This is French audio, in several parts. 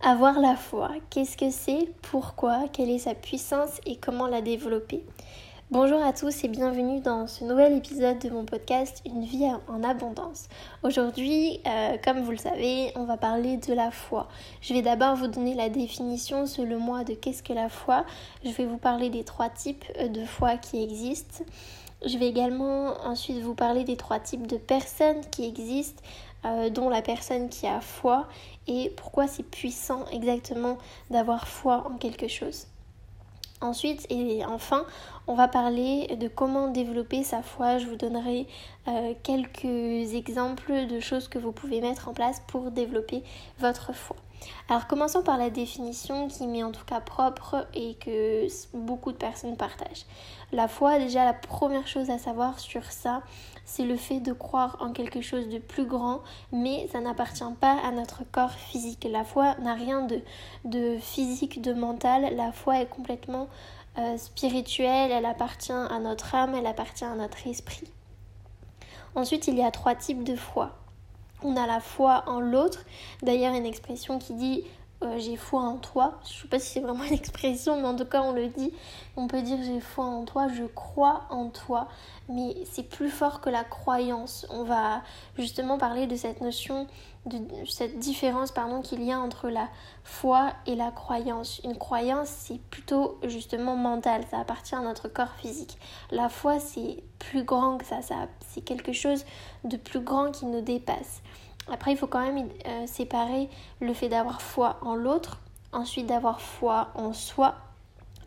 Avoir la foi, qu'est-ce que c'est? Pourquoi? Quelle est sa puissance? Et comment la développer? Bonjour à tous et bienvenue dans ce nouvel épisode de mon podcast Une vie en abondance. Aujourd'hui, euh, comme vous le savez, on va parler de la foi. Je vais d'abord vous donner la définition selon moi de qu'est-ce que la foi. Je vais vous parler des trois types de foi qui existent. Je vais également ensuite vous parler des trois types de personnes qui existent, euh, dont la personne qui a foi et pourquoi c'est puissant exactement d'avoir foi en quelque chose. Ensuite et enfin, on va parler de comment développer sa foi. Je vous donnerai euh, quelques exemples de choses que vous pouvez mettre en place pour développer votre foi. Alors commençons par la définition qui m'est en tout cas propre et que beaucoup de personnes partagent. La foi, déjà la première chose à savoir sur ça, c'est le fait de croire en quelque chose de plus grand, mais ça n'appartient pas à notre corps physique. La foi n'a rien de, de physique, de mental. La foi est complètement euh, spirituelle, elle appartient à notre âme, elle appartient à notre esprit. Ensuite, il y a trois types de foi on a la foi en l'autre. D'ailleurs, une expression qui dit euh, j'ai foi en toi. Je sais pas si c'est vraiment une expression, mais en tout cas, on le dit. On peut dire j'ai foi en toi, je crois en toi. Mais c'est plus fort que la croyance. On va justement parler de cette notion, de cette différence pardon qu'il y a entre la foi et la croyance. Une croyance, c'est plutôt justement mental, ça appartient à notre corps physique. La foi, c'est plus grand que ça, ça c'est quelque chose de plus grand qui nous dépasse. Après, il faut quand même euh, séparer le fait d'avoir foi en l'autre, ensuite d'avoir foi en soi.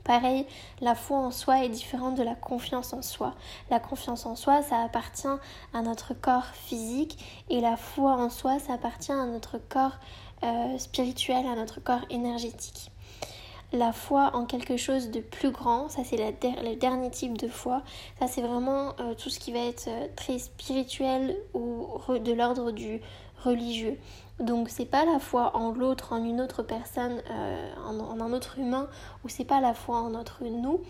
Pareil, la foi en soi est différente de la confiance en soi. La confiance en soi, ça appartient à notre corps physique et la foi en soi, ça appartient à notre corps euh, spirituel, à notre corps énergétique la foi en quelque chose de plus grand, ça c'est le dernier type de foi, ça c'est vraiment euh, tout ce qui va être très spirituel ou de l'ordre du religieux. Donc c'est pas la foi en l'autre, en une autre personne, euh, en, un autre humain, ou c'est pas la foi en notre nous,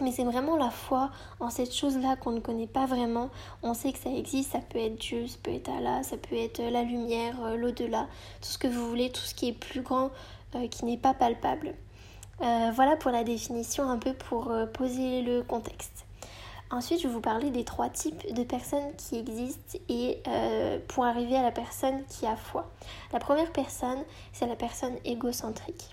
mais c'est vraiment la foi en cette chose-là qu'on ne connaît pas vraiment. On sait que ça existe, ça peut être Dieu, ça peut être Allah, ça peut être la lumière, euh, l'au-delà, tout ce que vous voulez, tout ce qui est plus grand, euh, qui n'est pas palpable. voilà pour la définition un peu pour poser le contexte. Ensuite, je vais vous parler des trois types de personnes qui existent et euh, pour arriver à la personne qui a foi. La première personne, c'est la personne égocentrique.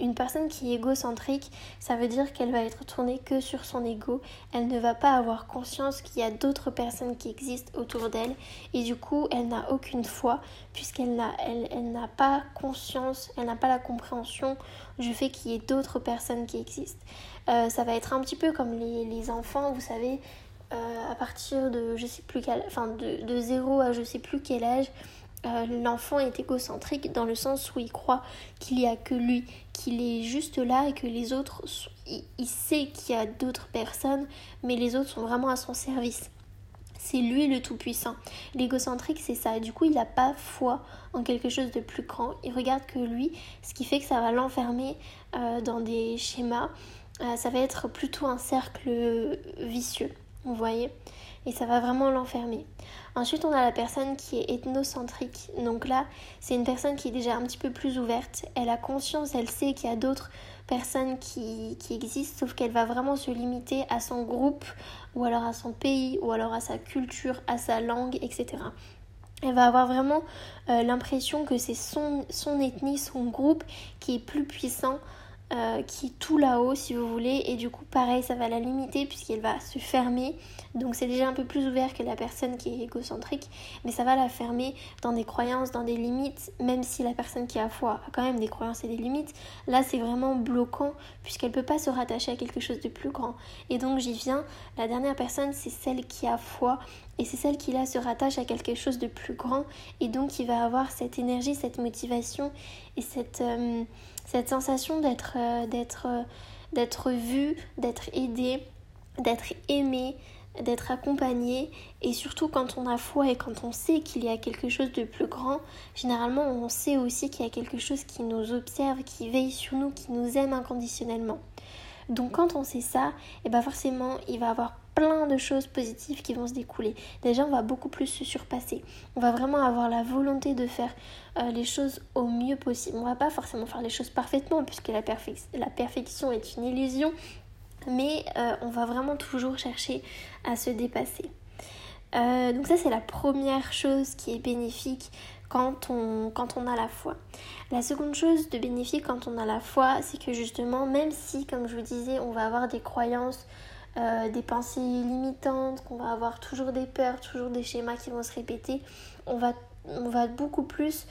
Une personne qui est égocentrique, ça veut dire qu'elle va être tournée que sur son ego. Elle ne va pas avoir conscience qu'il y a d'autres personnes qui existent autour d'elle et du coup, elle n'a aucune foi puisqu'elle n'a elle, pas conscience, elle n'a pas la compréhension du fait qu'il y ait d'autres personnes qui existent. Euh, ça va être un petit peu comme les, enfants, vous savez, euh, à partir de je sais plus quel, enfin de, de 0 à je sais plus quel âge, euh, l'enfant est égocentrique dans le sens où il croit qu'il n'y a que lui, qu'il est juste là et que les autres, il, sait qu'il y a d'autres personnes, mais les autres sont vraiment à son service. C'est lui le tout-puissant. L'égocentrique, c'est ça. Du coup, il n'a pas foi en quelque chose de plus grand. Il regarde que lui, ce qui fait que ça va l'enfermer euh, dans des schémas. Euh, ça va être plutôt un cercle vicieux. Vous voyez Et ça va vraiment l'enfermer. Ensuite, on a la personne qui est ethnocentrique. Donc là, c'est une personne qui est déjà un petit peu plus ouverte. Elle a conscience, elle sait qu'il y a d'autres personnes qui, qui existent, sauf qu'elle va vraiment se limiter à son groupe, ou alors à son pays, ou alors à sa culture, à sa langue, etc. Elle va avoir vraiment euh, l'impression que c'est son, son ethnie, son groupe qui est plus puissant euh, qui est tout là-haut si vous voulez. Et du coup pareil ça va la limiter puisqu'elle va se fermer. Donc c'est déjà un peu plus ouvert que la personne qui est égocentrique mais ça va la fermer dans des croyances dans des limites même si la personne qui a foi a quand même des croyances et des limites. Là c'est vraiment bloquant puisqu'elle peut pas se rattacher à quelque chose de plus grand. Et donc j'y viens. La dernière personne c'est celle qui a foi et c'est celle qui là se rattache à quelque chose de plus grand et donc qui va avoir cette énergie cette motivation et cette euh, cette sensation d'être euh, d'être euh, d'être vu, d'être aidé, d'être aimé, d'être accompagné et surtout quand on a foi et quand on sait qu'il y a quelque chose de plus grand, généralement on sait aussi qu'il y a quelque chose qui nous observe, qui veille sur nous, qui nous aime inconditionnellement. Donc quand on sait ça, et eh ben forcément il va avoir plein de choses positives qui vont se découler. Déjà, on va beaucoup plus se surpasser. On va vraiment avoir la volonté de faire euh, les choses au mieux possible. On va pas forcément faire les choses parfaitement puisque la, perfection est une illusion, mais euh, on va vraiment toujours chercher à se dépasser. Euh, donc ça c'est la première chose qui est bénéfique quand on, quand on a la foi. La seconde chose de bénéfique quand on a la foi, c'est que justement, même si, comme je vous disais, on va avoir des croyances euh, des pensées limitantes, qu'on va avoir toujours des peurs, toujours des schémas qui vont se répéter, on va, beaucoup plus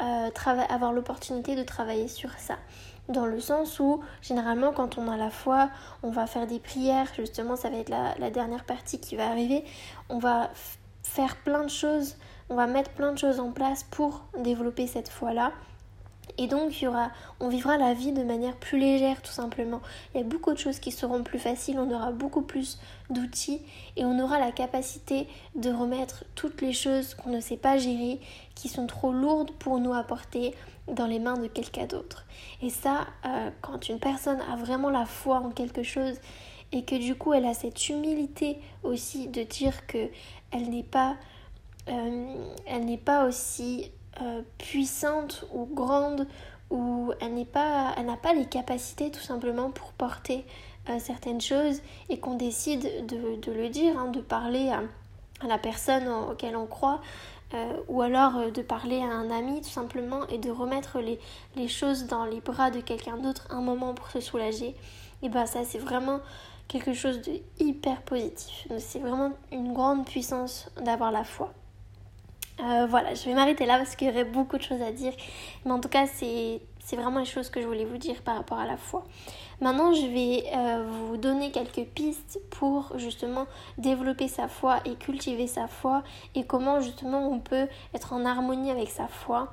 euh, avoir l'opportunité de travailler sur ça. Dans le sens où, généralement, quand on a la foi, on va faire des prières, justement, ça va être la, la dernière partie qui va arriver, on va faire plein de choses, on va mettre plein de choses en place pour développer cette foi-là. Et donc, on vivra la vie de manière plus légère, tout simplement. Il y a beaucoup de choses qui seront plus faciles, on aura beaucoup plus d'outils et on aura la capacité de remettre toutes les choses qu'on ne sait pas gérer, qui sont trop lourdes pour nous apporter dans les mains de quelqu'un d'autre. Et ça, euh, quand une personne a vraiment la foi en quelque chose et que du coup elle a cette humilité aussi de dire que elle n'est pas, euh, elle n'est pas aussi euh, puissante ou grande ou elle n'est pas elle n'a pas les capacités tout simplement pour porter euh, certaines choses et qu'on décide de, le dire hein, de parler à, la personne auquel on croit euh, ou alors de parler à un ami tout simplement et de remettre les, les choses dans les bras de quelqu'un d'autre un moment pour se soulager et ben ça c'est vraiment quelque chose de hyper positif. C'est vraiment une grande puissance d'avoir la foi euh, voilà, je vais m'arrêter là parce qu'il y aurait beaucoup de choses à dire. Mais en tout cas, c'est vraiment les choses que je voulais vous dire par rapport à la foi. Maintenant, je vais euh, vous donner quelques pistes pour justement développer sa foi et cultiver sa foi et comment justement on peut être en harmonie avec sa foi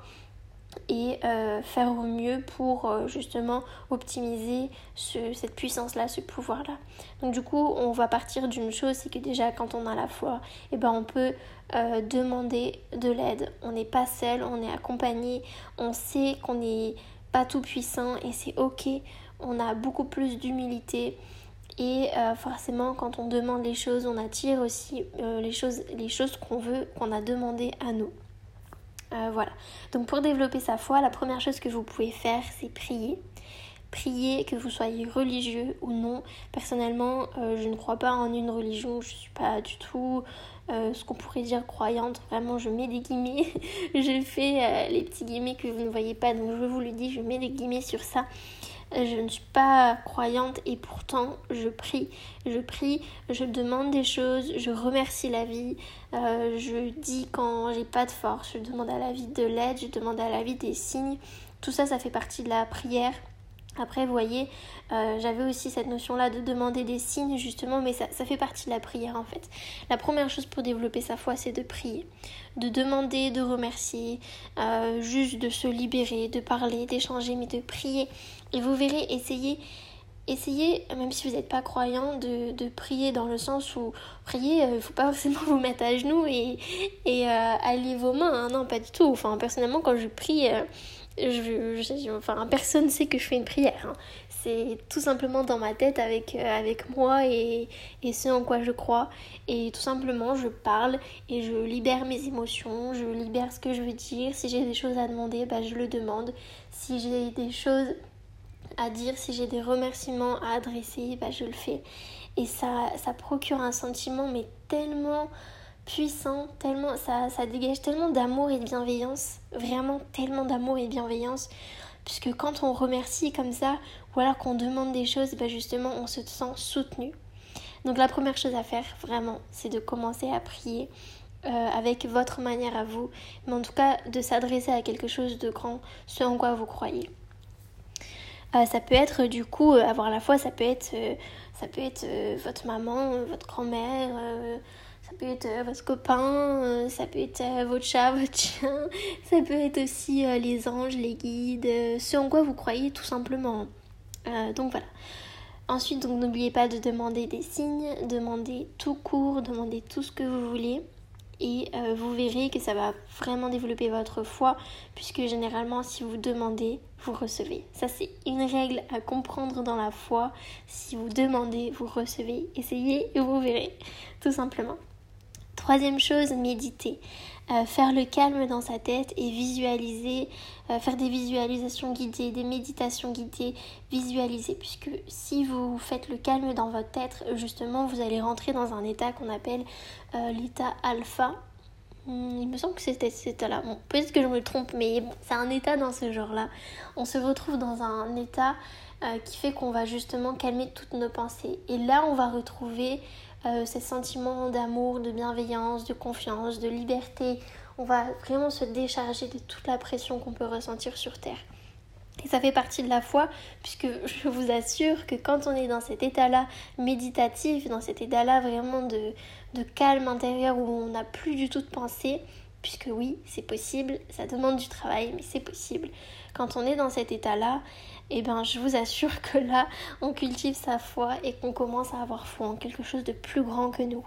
et euh, faire au mieux pour euh, justement optimiser cette puissance-là, ce pouvoir-là. Donc du coup, on va partir d'une chose, c'est que déjà quand on a la foi, eh ben, on peut euh, demander de l'aide. On n'est pas seul, on est accompagné, on sait qu'on n'est pas tout puissant et c'est ok. On a beaucoup plus d'humilité. Et forcément, quand on demande les choses, on attire aussi les choses, les choses qu'on veut, qu'on a demandé à nous. Euh, voilà. Donc pour développer sa foi, la première chose que vous pouvez faire, c'est prier. Prier, que vous soyez religieux ou non. Personnellement, euh, je ne crois pas en une religion, je ne suis pas du tout euh, ce qu'on pourrait dire croyante. Vraiment, je mets des guillemets. je fais les petits guillemets que vous ne voyez pas, donc je vous le dis, je mets des guillemets sur ça. Je ne suis pas croyante et pourtant je prie. Je prie, je demande des choses, je remercie la vie. Euh, je dis quand j'ai pas de force, je demande à la vie de l'aide, je demande à la vie des signes. Tout ça, ça fait partie de la prière. Après, vous voyez, euh, j'avais aussi cette notion-là de demander des signes, justement, mais ça, fait partie de la prière en fait. La première chose pour développer sa foi, c'est de prier, de demander, de remercier, euh, juste de se libérer, de parler, d'échanger, mais de prier. Et vous verrez, essayez, essayez, même si vous n'êtes pas croyant, de, prier dans le sens où prier, il euh, ne faut pas forcément vous mettre à genoux et, et allier vos mains. Hein. non, pas du tout. Enfin, personnellement, quand je prie je, enfin, personne sait que je fais une prière. Hein. C'est tout simplement dans ma tête avec, euh, avec moi et, et, ce en quoi je crois. Et tout simplement, je parle et je libère mes émotions, je libère ce que je veux dire. Si j'ai des choses à demander, bah, je le demande. Si j'ai des choses à dire, si j'ai des remerciements à adresser, bah, je le fais. Et ça, ça procure un sentiment, mais tellement puissant, tellement ça, ça dégage tellement d'amour et de bienveillance, vraiment tellement d'amour et de bienveillance, puisque quand on remercie comme ça, ou alors qu'on demande des choses, bah justement on se sent soutenu. Donc la première chose à faire, vraiment, c'est de commencer à prier euh, avec votre manière à vous, mais en tout cas de s'adresser à quelque chose de grand, ce en quoi vous croyez. Euh, ça peut être du coup euh, avoir la foi, ça peut être, ça peut être votre maman, votre grand-mère ça peut être euh, votre copain, euh, ça peut être euh, votre chat, votre chien, ça peut être aussi les anges, les guides, ce en quoi vous croyez tout simplement. donc voilà. Ensuite, n'oubliez pas de demander des signes, demander tout court, demander tout ce que vous voulez. Et euh, vous verrez que ça va vraiment développer votre foi puisque généralement si vous demandez, vous recevez. Ça c'est une règle à comprendre dans la foi. Si vous demandez, vous recevez. Essayez et vous verrez, tout simplement. Troisième chose, méditer. Euh, faire le calme dans sa tête et visualiser, euh, faire des visualisations guidées, des méditations guidées, visualiser. Puisque si vous faites le calme dans votre tête, justement, vous allez rentrer dans un état qu'on appelle euh, l'état alpha. Hmm, il me semble que c'était cet état-là. Peut-être que je me trompe, mais c'est un état dans ce genre-là. On se retrouve dans un état qui fait qu'on va justement calmer toutes nos pensées. Et là, on va retrouver euh, ces sentiments d'amour, de bienveillance, de confiance, de liberté. On va vraiment se décharger de toute la pression qu'on peut ressentir sur Terre. Et ça fait partie de la foi, puisque je vous assure que quand on est dans cet état-là méditatif, dans cet état-là vraiment de, de calme intérieur où on n'a plus du tout de pensée, puisque oui, c'est possible, ça demande du travail, mais c'est possible. Quand on est dans cet état-là, et eh ben je vous assure que là, on cultive sa foi et qu'on commence à avoir foi en quelque chose de plus grand que nous.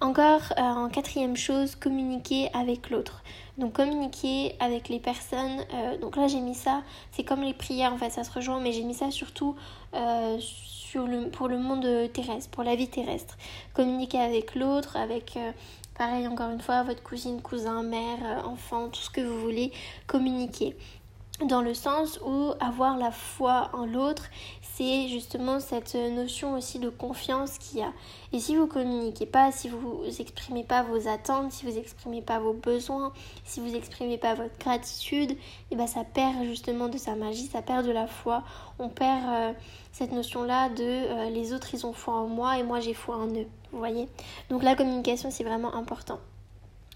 Encore euh, en quatrième chose, communiquer avec l'autre. Donc communiquer avec les personnes. Euh, donc là j'ai mis ça, c'est comme les prières en fait, ça se rejoint, mais j'ai mis ça surtout euh, sur le, pour le monde terrestre, pour la vie terrestre. Communiquer avec l'autre, avec pareil encore une fois, votre cousine, cousin, mère, enfant, tout ce que vous voulez, communiquer dans le sens où avoir la foi en l'autre, c'est justement cette notion aussi de confiance qu'il y a. Et si vous communiquez pas, si vous exprimez pas vos attentes, si vous exprimez pas vos besoins, si vous exprimez pas votre gratitude, et eh ben ça perd justement de sa magie, ça perd de la foi. On perd euh, cette notion-là de euh, les autres ils ont foi en moi et moi j'ai foi en eux. Vous voyez? Donc la communication c'est vraiment important.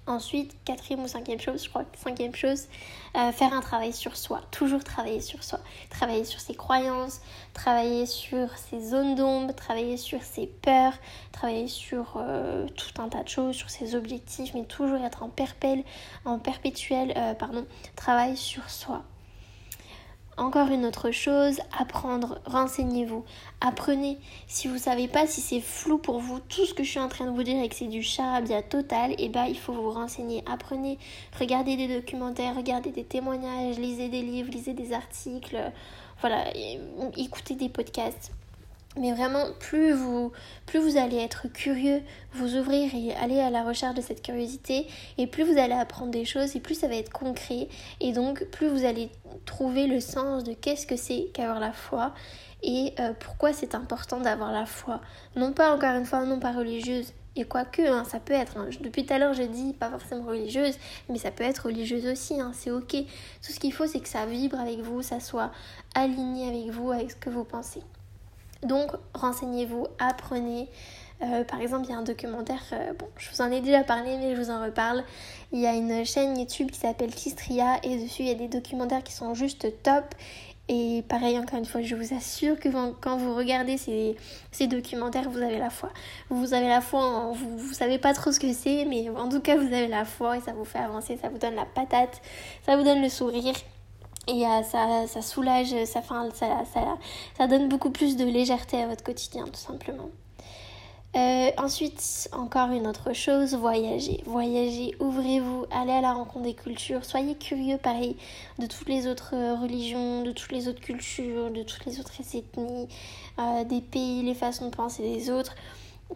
Ensuite, quatrième ou cinquième chose, je crois que cinquième chose, euh, faire un travail sur soi. Toujours travailler sur soi. Travailler sur ses croyances, travailler sur ses zones d'ombre, travailler sur ses peurs, travailler sur euh, tout un tas de choses, sur ses objectifs, mais toujours être en, en perpétuel euh, pardon, travail sur soi. Encore une autre chose, apprendre, renseignez-vous, apprenez. Si vous savez pas si c'est flou pour vous, tout ce que je suis en train de vous dire et que c'est du charabia total, eh ben il faut vous renseigner, apprenez, regardez des documentaires, regardez des témoignages, lisez des livres, lisez des articles, voilà, écoutez des podcasts. Mais vraiment, plus vous, plus vous allez être curieux, vous ouvrir et aller à la recherche de cette curiosité, et plus vous allez apprendre des choses, et plus ça va être concret, et donc plus vous allez trouver le sens de qu'est-ce que c'est qu'avoir la foi, et euh, pourquoi c'est important d'avoir la foi. Non pas encore une fois, non pas religieuse, et quoique, hein, ça peut être, depuis tout à l'heure je dis pas forcément religieuse, mais ça peut être religieuse aussi, hein, c'est ok. Tout ce qu'il faut c'est que ça vibre avec vous, ça soit aligné avec vous, avec ce que vous pensez. Donc renseignez-vous, apprenez. Euh, par exemple, il y a un documentaire, euh, bon, je vous en ai déjà parlé, mais je vous en reparle. Il y a une chaîne YouTube qui s'appelle Kistria et dessus il y a des documentaires qui sont juste top. Et pareil, encore une fois, je vous assure que quand vous regardez ces, ces documentaires, vous avez la foi. Vous avez la foi, vous, vous savez pas trop ce que c'est, mais en tout cas, vous avez la foi et ça vous fait avancer, ça vous donne la patate, ça vous donne le sourire. Et euh, ça, ça soulage, ça, ça, ça, donne beaucoup plus de légèreté à votre quotidien, tout simplement. Euh, ensuite, encore une autre chose, voyager. Voyager, ouvrez-vous, allez à la rencontre des cultures, soyez curieux, pareil, de toutes les autres euh, religions, de toutes les autres cultures, de toutes les autres ethnies, des pays, les façons de penser des autres.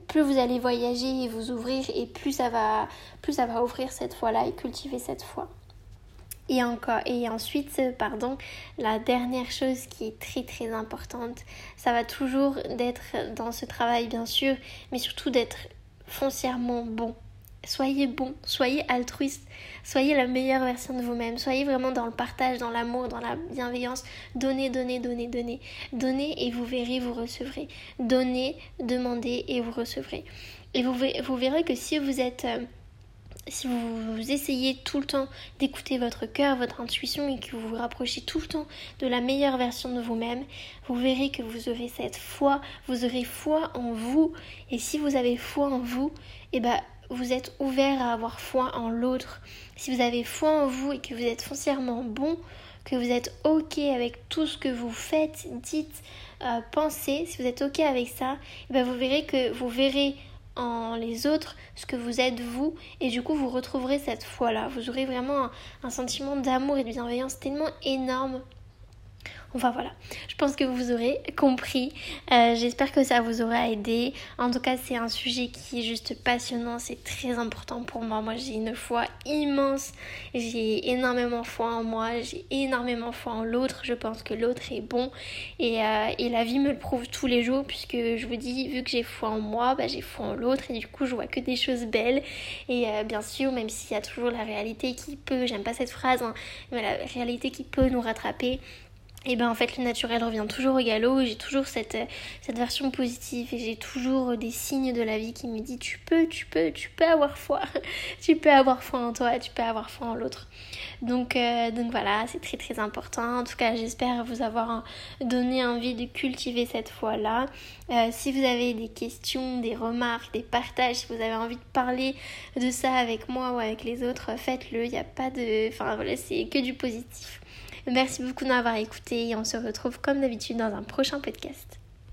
Plus vous allez voyager et vous ouvrir, et plus ça va, plus ça va ouvrir cette foi-là et cultiver cette foi. Et encore et ensuite, pardon, la dernière chose qui est très très importante, ça va toujours d'être dans ce travail bien sûr, mais surtout d'être foncièrement bon. Soyez bon, soyez altruiste, soyez la meilleure version de vous-même, soyez vraiment dans le partage, dans l'amour, dans la bienveillance. Donnez, donnez, donnez, donnez. Donnez et vous verrez, vous recevrez. Donnez, demandez et vous recevrez. Et vous, vous verrez que si vous êtes euh, si vous essayez tout le temps d'écouter votre cœur, votre intuition et que vous vous rapprochez tout le temps de la meilleure version de vous-même, vous verrez que vous aurez cette foi, vous aurez foi en vous. Et si vous avez foi en vous, eh ben, vous êtes ouvert à avoir foi en l'autre. Si vous avez foi en vous et que vous êtes foncièrement bon, que vous êtes ok avec tout ce que vous faites, dites, euh, pensez, si vous êtes ok avec ça, eh ben, vous verrez que vous verrez les autres ce que vous êtes vous et du coup vous retrouverez cette foi-là. Vous aurez vraiment un sentiment d'amour et de bienveillance tellement énorme Enfin voilà, je pense que vous aurez compris. Euh, j'espère que ça vous aura aidé. En tout cas, c'est un sujet qui est juste passionnant, c'est très important pour moi. Moi, j'ai une foi immense, j'ai énormément foi en moi, j'ai énormément foi en l'autre. Je pense que l'autre est bon et, euh, et, la vie me le prouve tous les jours puisque je vous dis, vu que j'ai foi en moi, bah, j'ai foi en l'autre et du coup, je vois que des choses belles. Et euh, bien sûr, même s'il y a toujours la réalité qui peut, j'aime pas cette phrase, hein, mais la réalité qui peut nous rattraper et ben en fait le naturel revient toujours au galop, j'ai toujours cette, euh, version positive et j'ai toujours des signes de la vie qui me disent tu peux, tu peux, tu peux avoir foi, tu peux avoir foi en toi, tu peux avoir foi en l'autre. Donc, euh, donc voilà, c'est très très important. En tout cas, j'espère vous avoir donné envie de cultiver cette foi-là. Euh, si vous avez des questions, des remarques, des partages, si vous avez envie de parler de ça avec moi ou avec les autres, faites-le. Il n'y a pas de... Enfin voilà, c'est que du positif. Merci beaucoup d'avoir écouté et on se retrouve comme d'habitude dans un prochain podcast.